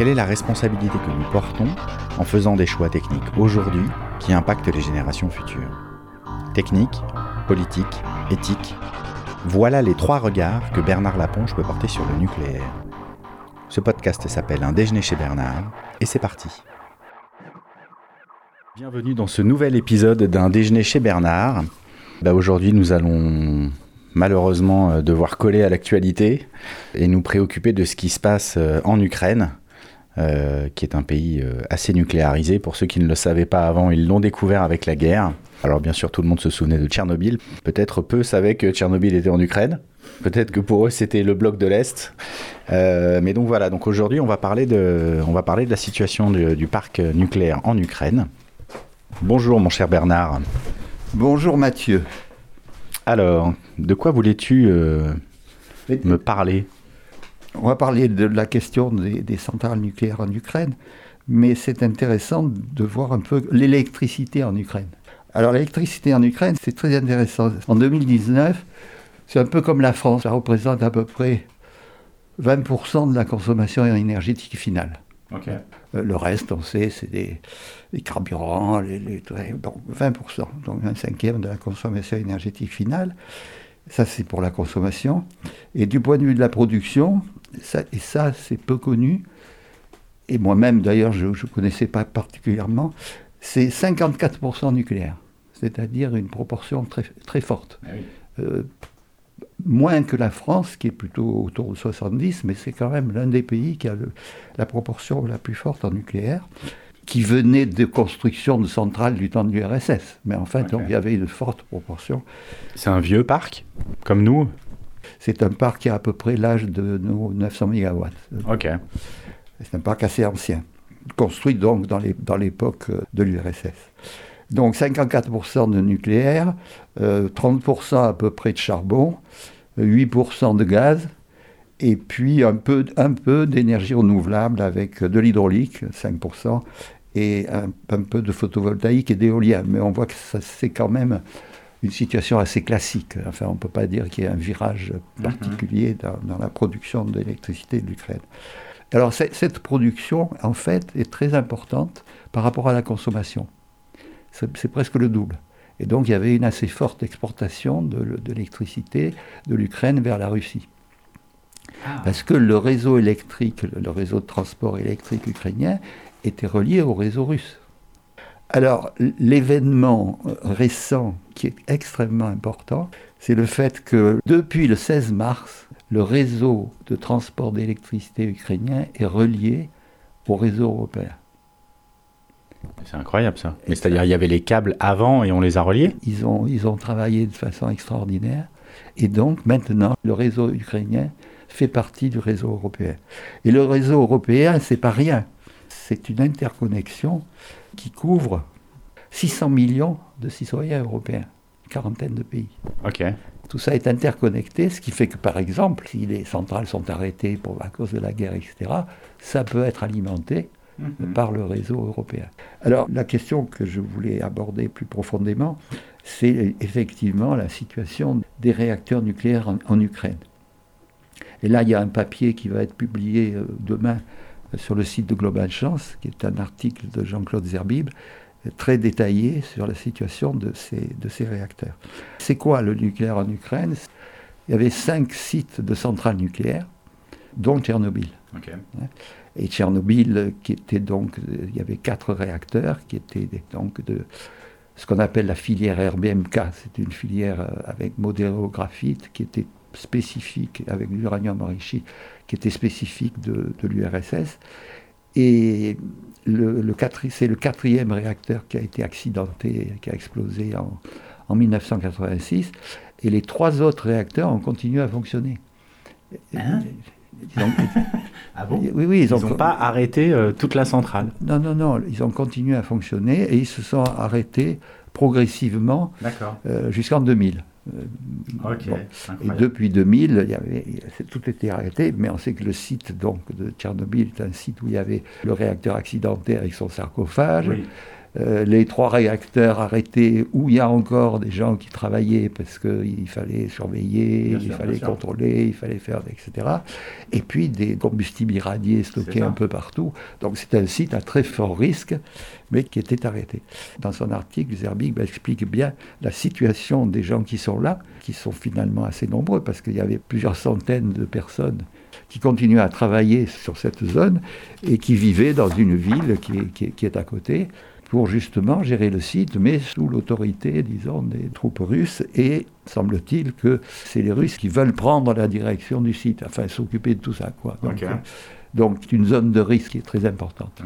Quelle est la responsabilité que nous portons en faisant des choix techniques aujourd'hui qui impactent les générations futures Technique, politique, éthique, voilà les trois regards que Bernard Laponche peut porter sur le nucléaire. Ce podcast s'appelle Un déjeuner chez Bernard et c'est parti. Bienvenue dans ce nouvel épisode d'un déjeuner chez Bernard. Bah, aujourd'hui, nous allons malheureusement euh, devoir coller à l'actualité et nous préoccuper de ce qui se passe euh, en Ukraine. Euh, qui est un pays assez nucléarisé. Pour ceux qui ne le savaient pas avant, ils l'ont découvert avec la guerre. Alors bien sûr, tout le monde se souvenait de Tchernobyl. Peut-être peu savaient que Tchernobyl était en Ukraine. Peut-être que pour eux, c'était le bloc de l'Est. mais donc voilà, donc aujourd'hui, on, va parler de, on va parler de la situation du parc nucléaire en Ukraine. Bonjour mon cher Bernard. Bonjour Mathieu. Alors, de quoi voulais-tu euh, me parler? On va parler de la question des, centrales nucléaires en Ukraine, mais c'est intéressant de voir un peu l'électricité en Ukraine. Alors l'électricité en Ukraine, c'est très intéressant. En 2019, c'est un peu comme la France, ça représente à peu près 20% de la consommation énergétique finale. Euh, le reste, on sait, c'est des, carburants, les, 20%, donc un cinquième de la consommation énergétique finale. Ça, c'est pour la consommation. Et du point de vue de la production, ça, et ça, c'est peu connu, et moi-même d'ailleurs, je ne connaissais pas particulièrement, c'est 54% nucléaire, c'est-à-dire une proportion très, très forte. Ah euh, moins que la France, qui est plutôt autour de 70, mais c'est quand même l'un des pays qui a la proportion la plus forte en nucléaire, qui venait de construction de centrales du temps de l'URSS. Mais en fait, donc, il y avait une forte proportion. C'est un vieux parc, comme nous? C'est un parc qui a à peu près l'âge de nos 900 MW. Ok. C'est un parc assez ancien, construit donc dans l'époque de l'URSS. Donc 54% de nucléaire, 30% euh, à peu près de charbon, 8% de gaz, et puis un peu, un peu d'énergie renouvelable avec de l'hydraulique, 5%, et un, peu de photovoltaïque et d'éolien. Mais on voit que c'est quand même une situation assez classique. Enfin, on ne peut pas dire qu'il y ait un virage mhm. particulier dans, la production d'électricité de l'Ukraine. Alors cette production, en fait, est très importante par rapport à la consommation c'est presque le double. Et donc il y avait une assez forte exportation de, l'électricité de l'Ukraine vers la Russie. Ah. Parce que le réseau électrique, le réseau de transport électrique ukrainien était relié au réseau russe. Alors l'événement récent qui est extrêmement important, c'est le fait que depuis le 16 mars, le réseau de transport d'électricité ukrainien est relié au réseau européen. C'est incroyable ça. Mais c'est-à-dire il y avait les câbles avant et on les a reliés? Ils ont, ils ont travaillé de façon extraordinaire. Et donc maintenant, le réseau ukrainien fait partie du réseau européen. Et le réseau européen, c'est pas rien. C'est une interconnexion qui couvre 600 millions de citoyens européens, une quarantaine de pays. Ok. Tout ça est interconnecté, ce qui fait que, par exemple, si les centrales sont arrêtées pour, à cause de la guerre, etc., ça peut être alimenté Mhm. par le réseau européen. Alors la question que je voulais aborder plus profondément, c'est effectivement la situation des réacteurs nucléaires en, Ukraine. Et là, il y a un papier qui va être publié euh, demain euh, sur le site de Global Chance, qui est un article de Jean-Claude Zerbib, très détaillé sur la situation de ces, de ces réacteurs. C'est quoi le nucléaire en Ukraine? Il y avait cinq sites de centrales nucléaires, dont Tchernobyl. Et Tchernobyl, qui était donc, il y avait quatre réacteurs qui étaient donc de ce qu'on appelle la filière RBMK. C'est une filière euh, avec modérographite qui était spécifique, avec l'uranium enrichi, qui était spécifique de, l'URSS. Et le, le c'est le quatrième réacteur qui a été accidenté, qui a explosé en, en 1986. Et les trois autres réacteurs ont continué à fonctionner. Hein? Ah bon? Oui, oui. Ils n'ont pas arrêté euh, toute la centrale? Non, non, non. Ils ont continué à fonctionner et ils se sont arrêtés progressivement euh, jusqu'en 2000. Euh, et depuis 2000, il y avait, tout était arrêté, mais on sait que le site donc, de Tchernobyl est un site où il y avait le réacteur accidentaire avec son sarcophage. Oui. Euh, les trois réacteurs arrêtés où il y a encore des gens qui travaillaient parce qu'il fallait surveiller, il fallait contrôler, il fallait faire, etc. Et puis des combustibles irradiés stockés un peu partout. Donc c'est un site à très fort risque, mais qui était arrêté. Dans son article, Zerbig explique bien la situation des gens qui sont là, qui sont finalement assez nombreux parce qu'il y avait plusieurs centaines de personnes qui continuaient à travailler sur cette zone et qui vivaient dans une ville qui est à côté pour justement gérer le site, mais sous l'autorité, disons, des troupes russes. Et semble-t-il que c'est les Russes qui veulent prendre la direction du site, enfin s'occuper de tout ça. Quoi. Donc, euh, donc une zone de risque qui est très importante.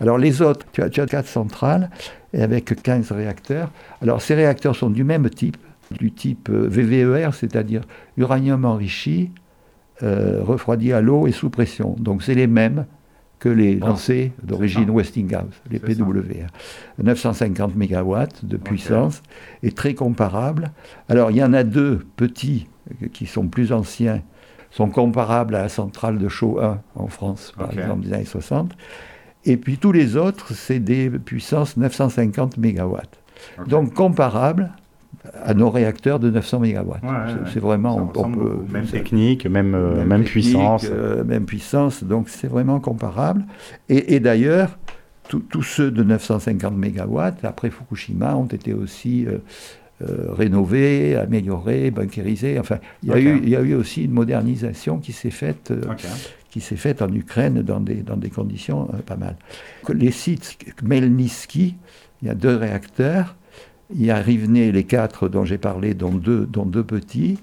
Alors les autres, tu as, as quatre centrales avec 15 réacteurs. Alors ces réacteurs sont du même type, du type euh, VVER, c'est-à-dire uranium enrichi, euh, refroidi à l'eau et sous pression. Donc c'est les mêmes, que les lancers d'origine Westinghouse, les PWR. 950 MW de puissance et très comparable. Alors il y en a deux petits qui sont plus anciens, sont comparables à la centrale de Chaux 1 en France, par exemple des années 60. Et puis tous les autres, c'est des puissances 950 MW. Donc comparables à nos réacteurs de 900 MW. c'est vraiment, même technique, même, euh, même, puissance. Euh, même puissance, donc c'est vraiment comparable. Et, d'ailleurs, tous ceux de 950 MW, après Fukushima, ont été aussi euh, rénovés, améliorés, bunkérisés. Enfin, il y, a eu, il y a eu aussi une modernisation qui s'est faite. qui s'est faite en Ukraine dans des, dans des conditions pas mal. Les sites Melnitsky, il y a deux réacteurs, y a Rivne, les quatre dont j'ai parlé, dont deux, dont deux petits.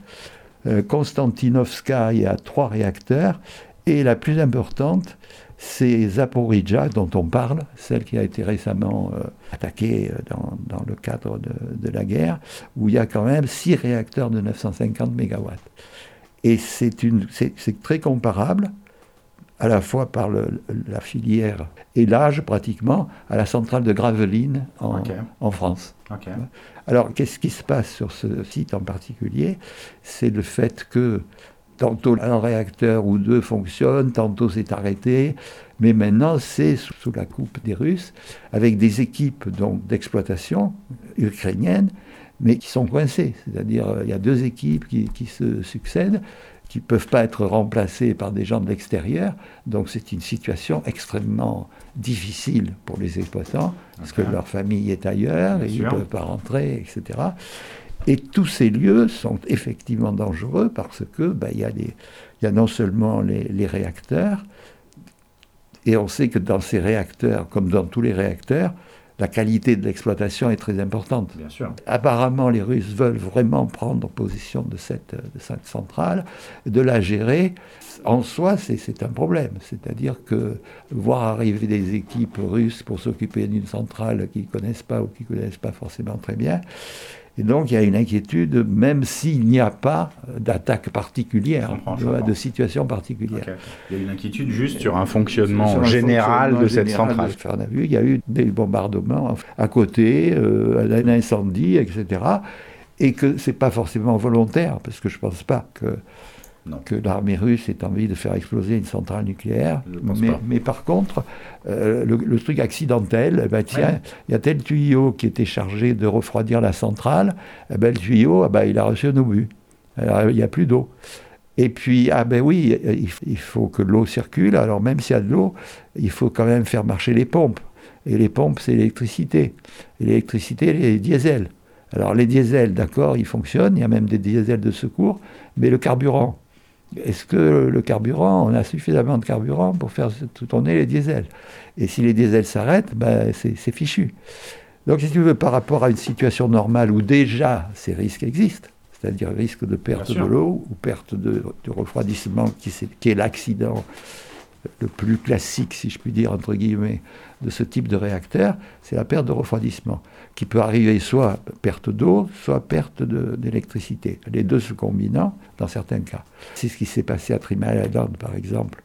Euh, Konstantinovska, il y a trois réacteurs. Et la plus importante, c'est Zaporizhia, dont on parle, celle qui a été récemment euh, attaquée euh, dans, le cadre de, la guerre, où il y a quand même six réacteurs de 950 MW. Et c'est très comparable à la fois par la filière et l'âge pratiquement à la centrale de Gravelines en, France. Alors qu'est-ce qui se passe sur ce site en particulier? C'est le fait que tantôt un réacteur ou deux fonctionne, tantôt c'est arrêté, mais maintenant c'est sous, la coupe des Russes, avec des équipes d'exploitation ukrainiennes, mais qui sont coincées. C'est-à-dire il y a deux équipes qui, qui se succèdent qui ne peuvent pas être remplacés par des gens de l'extérieur. Donc c'est une situation extrêmement difficile pour les exploitants, parce que leur famille est ailleurs, et ils ne peuvent pas rentrer, etc. Et tous ces lieux sont effectivement dangereux parce que ben, il y, a non seulement les, les, réacteurs, et on sait que dans ces réacteurs, comme dans tous les réacteurs, la qualité de l'exploitation est très importante. Bien sûr. Apparemment, les Russes veulent vraiment prendre position de cette, de cette centrale, de la gérer. En soi, c'est un problème. C'est-à-dire que voir arriver des équipes russes pour s'occuper d'une centrale qu'ils ne connaissent pas ou qu'ils ne connaissent pas forcément très bien, et donc il y a une inquiétude, même s'il n'y a pas d'attaque particulière, de situation particulière. Il y a une inquiétude juste sur un fonctionnement général de cette centrale. On a vu, il y a eu des bombardements à côté, euh, un incendie, etc. Et que ce n'est pas forcément volontaire, parce que je ne pense pas que que l'armée russe ait envie de faire exploser une centrale nucléaire. Mais, par contre, euh, le, truc accidentel, eh ben, tiens, il y a tel tuyau qui était chargé de refroidir la centrale, eh ben, le tuyau, eh ben, il a reçu un obus. Il n'y a plus d'eau. Et puis, ah ben oui, il faut que l'eau circule. Alors même s'il y a de l'eau, il faut quand même faire marcher les pompes. Et les pompes, c'est l'électricité. Et l'électricité, les diesels. Alors les diesels, d'accord, ils fonctionnent, il y a même des diesels de secours, mais le carburant, est-ce que le carburant, on a suffisamment de carburant pour faire tourner les diesels? Et si les diesels s'arrêtent, ben, c'est fichu. Donc si tu veux, par rapport à une situation normale où déjà ces risques existent, c'est-à-dire risque de perte de l'eau ou perte de, refroidissement qui, est, l'accident le plus classique, si je puis dire, entre guillemets, de ce type de réacteur, c'est la perte de refroidissement, qui peut arriver soit perte d'eau, soit perte d'électricité. Les deux se combinant dans certains cas. C'est ce qui s'est passé à Island, par exemple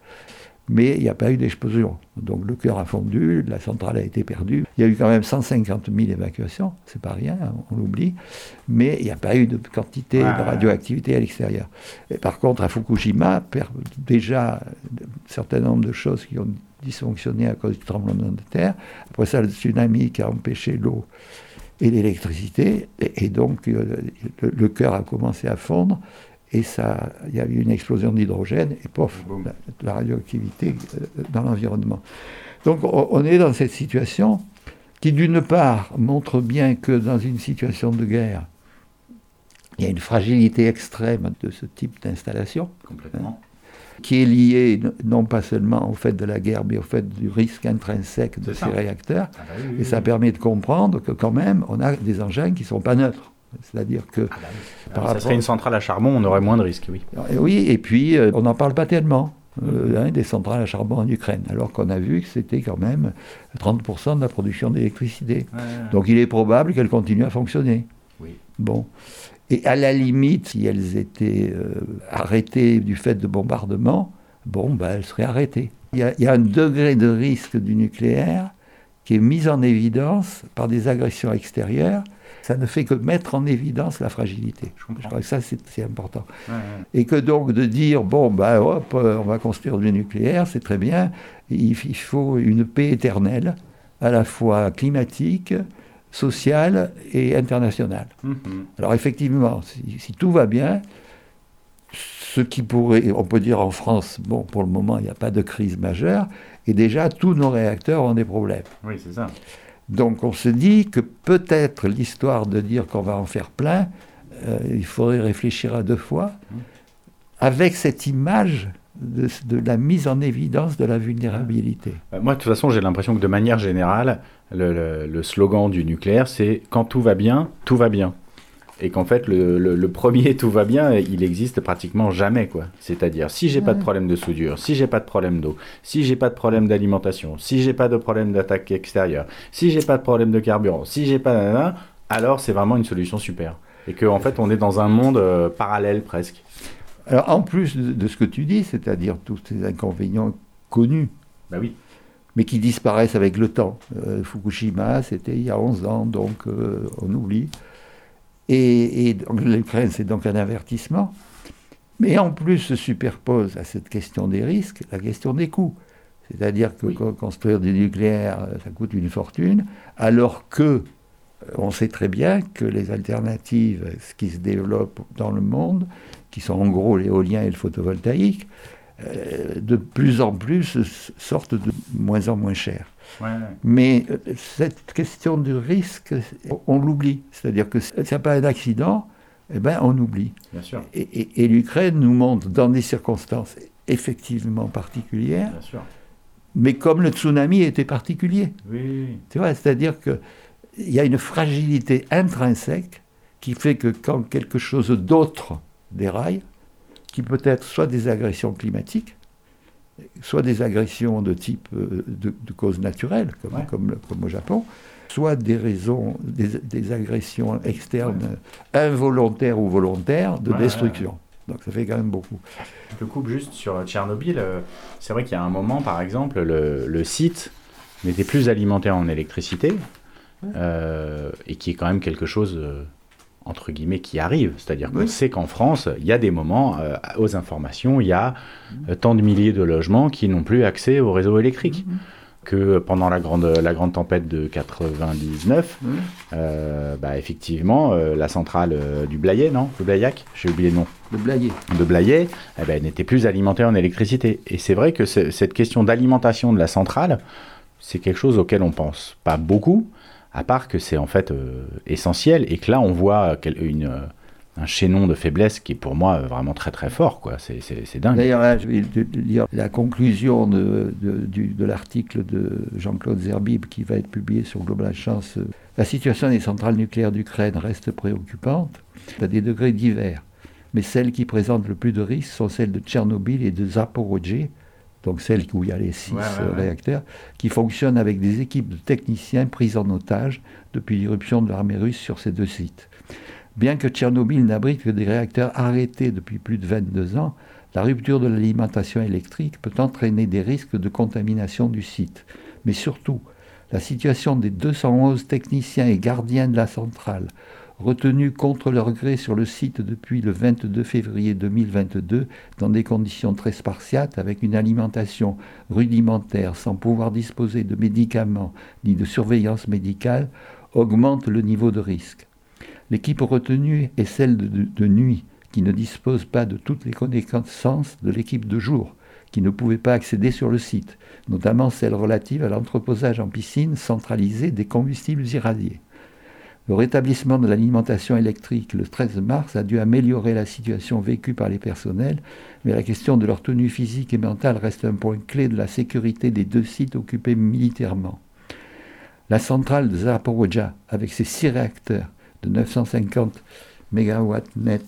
mais il n'y a pas eu d'explosion. Donc le cœur a fondu, la centrale a été perdue. Il y a eu quand même 150 000 évacuations, c'est pas rien, hein, on l'oublie, mais il n'y a pas eu de quantité de radioactivité à l'extérieur. par contre, à Fukushima, déjà un certain nombre de choses qui ont dysfonctionné à cause du tremblement de terre. Après ça, le tsunami qui a empêché l'eau et l'électricité, et, donc euh, le cœur a commencé à fondre et ça, il y a eu une explosion d'hydrogène et pof, la, radioactivité euh, dans l'environnement. Donc on est dans cette situation qui d'une part montre bien que dans une situation de guerre, il y a une fragilité extrême de ce type d'installation. Complètement. qui est liée non pas seulement au fait de la guerre, mais au fait du risque intrinsèque de ces réacteurs. Ah bah et ça permet de comprendre que quand même, on a des engins qui ne sont pas neutres. C'est-à-dire que. Ah bah ça serait une centrale à charbon, on aurait moins de risques, oui. Oui, et puis euh, on n'en parle pas tellement. Euh, hein, des centrales à charbon en Ukraine, alors qu'on a vu que c'était quand même 30% de la production d'électricité. Donc il est probable qu'elles continuent à fonctionner. Oui. Bon. Et à la limite, si elles étaient euh, arrêtées du fait de bombardements, bon, ben, elles seraient arrêtées. Il y, a, il y, a, un degré de risque du nucléaire qui est mis en évidence par des agressions extérieures ça ne fait que mettre en évidence la fragilité. Je, crois que ça, c'est important. Et que donc de dire, bon, ben hop, euh, on va construire du nucléaire, c'est très bien, il, faut une paix éternelle, à la fois climatique, sociale et internationale. Mhm. Alors effectivement, si, tout va bien, ce qui pourrait, on peut dire en France, bon, pour le moment, il n'y a pas de crise majeure, et déjà, tous nos réacteurs ont des problèmes. Oui, c'est ça. Donc on se dit que peut-être l'histoire de dire qu'on va en faire plein, euh, il faudrait réfléchir à deux fois, avec cette image de, la mise en évidence de la vulnérabilité. Euh, moi, de toute façon, j'ai l'impression que de manière générale, le slogan du nucléaire, c'est quand tout va bien, tout va bien et qu'en fait le, premier tout va bien, il existe pratiquement jamais quoi. C'est-à-dire si j'ai pas de problème de soudure, si j'ai pas de problème d'eau, si j'ai pas de problème d'alimentation, si j'ai pas de problème d'attaque extérieure, si j'ai pas de problème de carburant, si j'ai pas alors c'est vraiment une solution super. Et qu'en en fait on est dans un monde euh, parallèle presque. Alors en plus de, ce que tu dis, c'est-à-dire tous ces inconvénients connus. Bah oui mais qui disparaissent avec le temps. Euh, Fukushima, c'était il y a 11 ans, donc euh, on oublie. Et, l'Ukraine, c'est donc un avertissement. Mais en plus se superpose à cette question des risques la question des coûts. C'est-à-dire que construire du nucléaire, ça coûte une fortune, alors que euh, on sait très bien que les alternatives, ce qui se développe dans le monde, qui sont en gros l'éolien et le photovoltaïque, euh, de plus en plus sortent de moins en moins cher. Mais euh, cette question du risque, on, l'oublie. C'est-à-dire que s'il n'y a pas un accident, eh ben, on oublie. Bien sûr. Et, l'Ukraine nous montre dans des circonstances effectivement particulières, Bien sûr. mais comme le tsunami était particulier. Oui. Tu vois, c'est-à-dire qu'il y a une fragilité intrinsèque qui fait que quand quelque chose d'autre déraille, qui peut être soit des agressions climatiques, soit des agressions de type euh, de, cause naturelle, comme, comme, au Japon, soit des raisons, des, agressions externes involontaires ou volontaires de destruction. Donc ça fait quand même beaucoup. Je coupe juste sur Tchernobyl. Euh, c'est vrai qu'il y a un moment, par exemple, le, site n'était plus alimenté en électricité, euh, et qui est quand même quelque chose entre guillemets, qui arrive. C'est-à-dire qu'on sait qu'en France, il y a des moments, euh, aux informations, il y a euh, tant de milliers de logements qui n'ont plus accès au réseau électrique. Mhm. Que pendant la grande, la grande tempête de 99, euh, bah, effectivement, la centrale du Blayet, non? Le Blayac J'ai oublié le nom. De Blayet. De Blayet, eh ben, n'était plus alimentée en électricité. Et c'est vrai que cette question d'alimentation de la centrale, c'est quelque chose auquel on pense pas beaucoup, à part que c'est en fait euh, essentiel et que là on voit euh, un chaînon de faiblesse qui est pour moi euh, vraiment très très fort. C'est dingue. D'ailleurs, je vais lire la conclusion de, de, l'article de Jean-Claude Zerbib qui va être publié sur Global Chance. La situation des centrales nucléaires d'Ukraine reste préoccupante à des degrés divers. Mais celles qui présentent le plus de risques sont celles de Tchernobyl et de Zaporozhye, donc celle où il y a les six réacteurs, qui fonctionne avec des équipes de techniciens pris en otage depuis l'irruption de l'armée russe sur ces deux sites. Bien que Tchernobyl n'abrite que des réacteurs arrêtés depuis plus de 22 ans, la rupture de l'alimentation électrique peut entraîner des risques de contamination du site. Mais surtout, la situation des 211 techniciens et gardiens de la centrale, retenus contre leur gré sur le site depuis le 22 février 2022 dans des conditions très spartiates avec une alimentation rudimentaire sans pouvoir disposer de médicaments ni de surveillance médicale augmente le niveau de risque. L'équipe retenue est celle de, nuit qui ne dispose pas de toutes les connaissances de l'équipe de jour qui ne pouvait pas accéder sur le site, notamment celle relative à l'entreposage en piscine centralisé des combustibles irradiés. Le rétablissement de l'alimentation électrique le 13 mars a dû améliorer la situation vécue par les personnels, mais la question de leur tenue physique et mentale reste un point clé de la sécurité des deux sites occupés militairement. La centrale de Zaporozhia, avec ses six réacteurs de 950 MW net,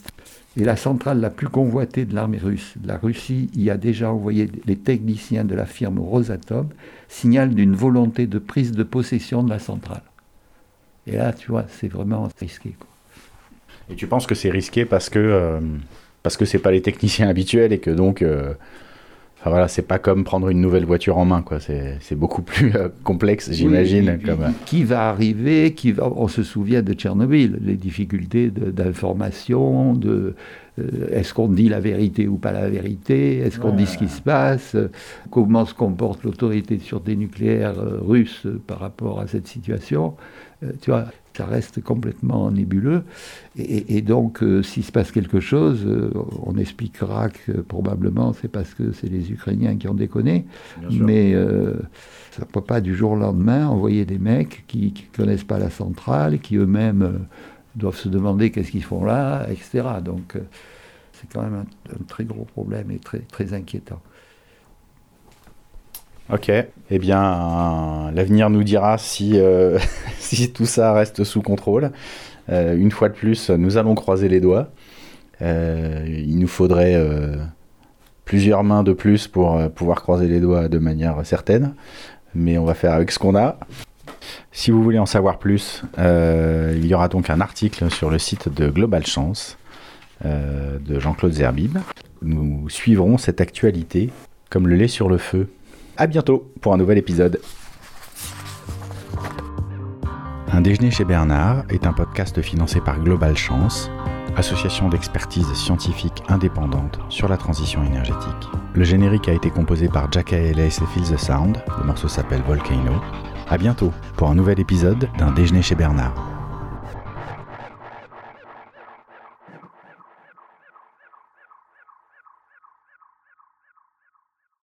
est la centrale la plus convoitée de l'armée russe. La Russie y a déjà envoyé les techniciens de la firme Rosatom, signal d'une volonté de prise de possession de la centrale. Et là, tu vois, c'est vraiment risqué. Et tu penses que c'est risqué parce que euh, parce que c'est pas les techniciens habituels et que donc euh, enfin voilà, c'est pas comme prendre une nouvelle voiture en main quoi. C'est beaucoup plus euh, complexe, j'imagine. Qui va arriver Qui va On se souvient de Tchernobyl, les difficultés d'information, de, est-ce qu'on dit la vérité ou pas la vérité? Est-ce qu'on dit ce qui se passe? Comment se comporte l'autorité de sûreté nucléaire russe par rapport à cette situation? Euh, tu vois, ça reste complètement nébuleux. Et, donc, euh, s'il se passe quelque chose, euh, on expliquera que probablement c'est parce que c'est les Ukrainiens qui ont déconné. Mais ça ne peut pas du jour au lendemain envoyer des mecs qui ne connaissent pas la centrale, qui eux-mêmes doivent se demander qu'est-ce qu'ils font là, etc. Donc, c'est quand même un, très gros problème et très, très inquiétant. Ok. Eh bien, l'avenir nous dira si, euh, si tout ça reste sous contrôle. Euh, une fois de plus, nous allons croiser les doigts. Euh, il nous faudrait plusieurs mains de plus pour pouvoir croiser les doigts de manière certaine. Mais on va faire avec ce qu'on a. Si vous voulez en savoir plus, il y aura donc un article sur le site de Global Chance de Jean-Claude Zerbib. Nous suivrons cette actualité comme le lait sur le feu. À bientôt pour un nouvel épisode. Un déjeuner chez Bernard est un podcast financé par Global Chance, association d'expertise scientifique indépendante sur la transition énergétique. Le générique a été composé par Jack Ellis et Feel the Sound. Le morceau s'appelle Volcano. À bientôt pour un nouvel épisode d'un déjeuner chez Bernard.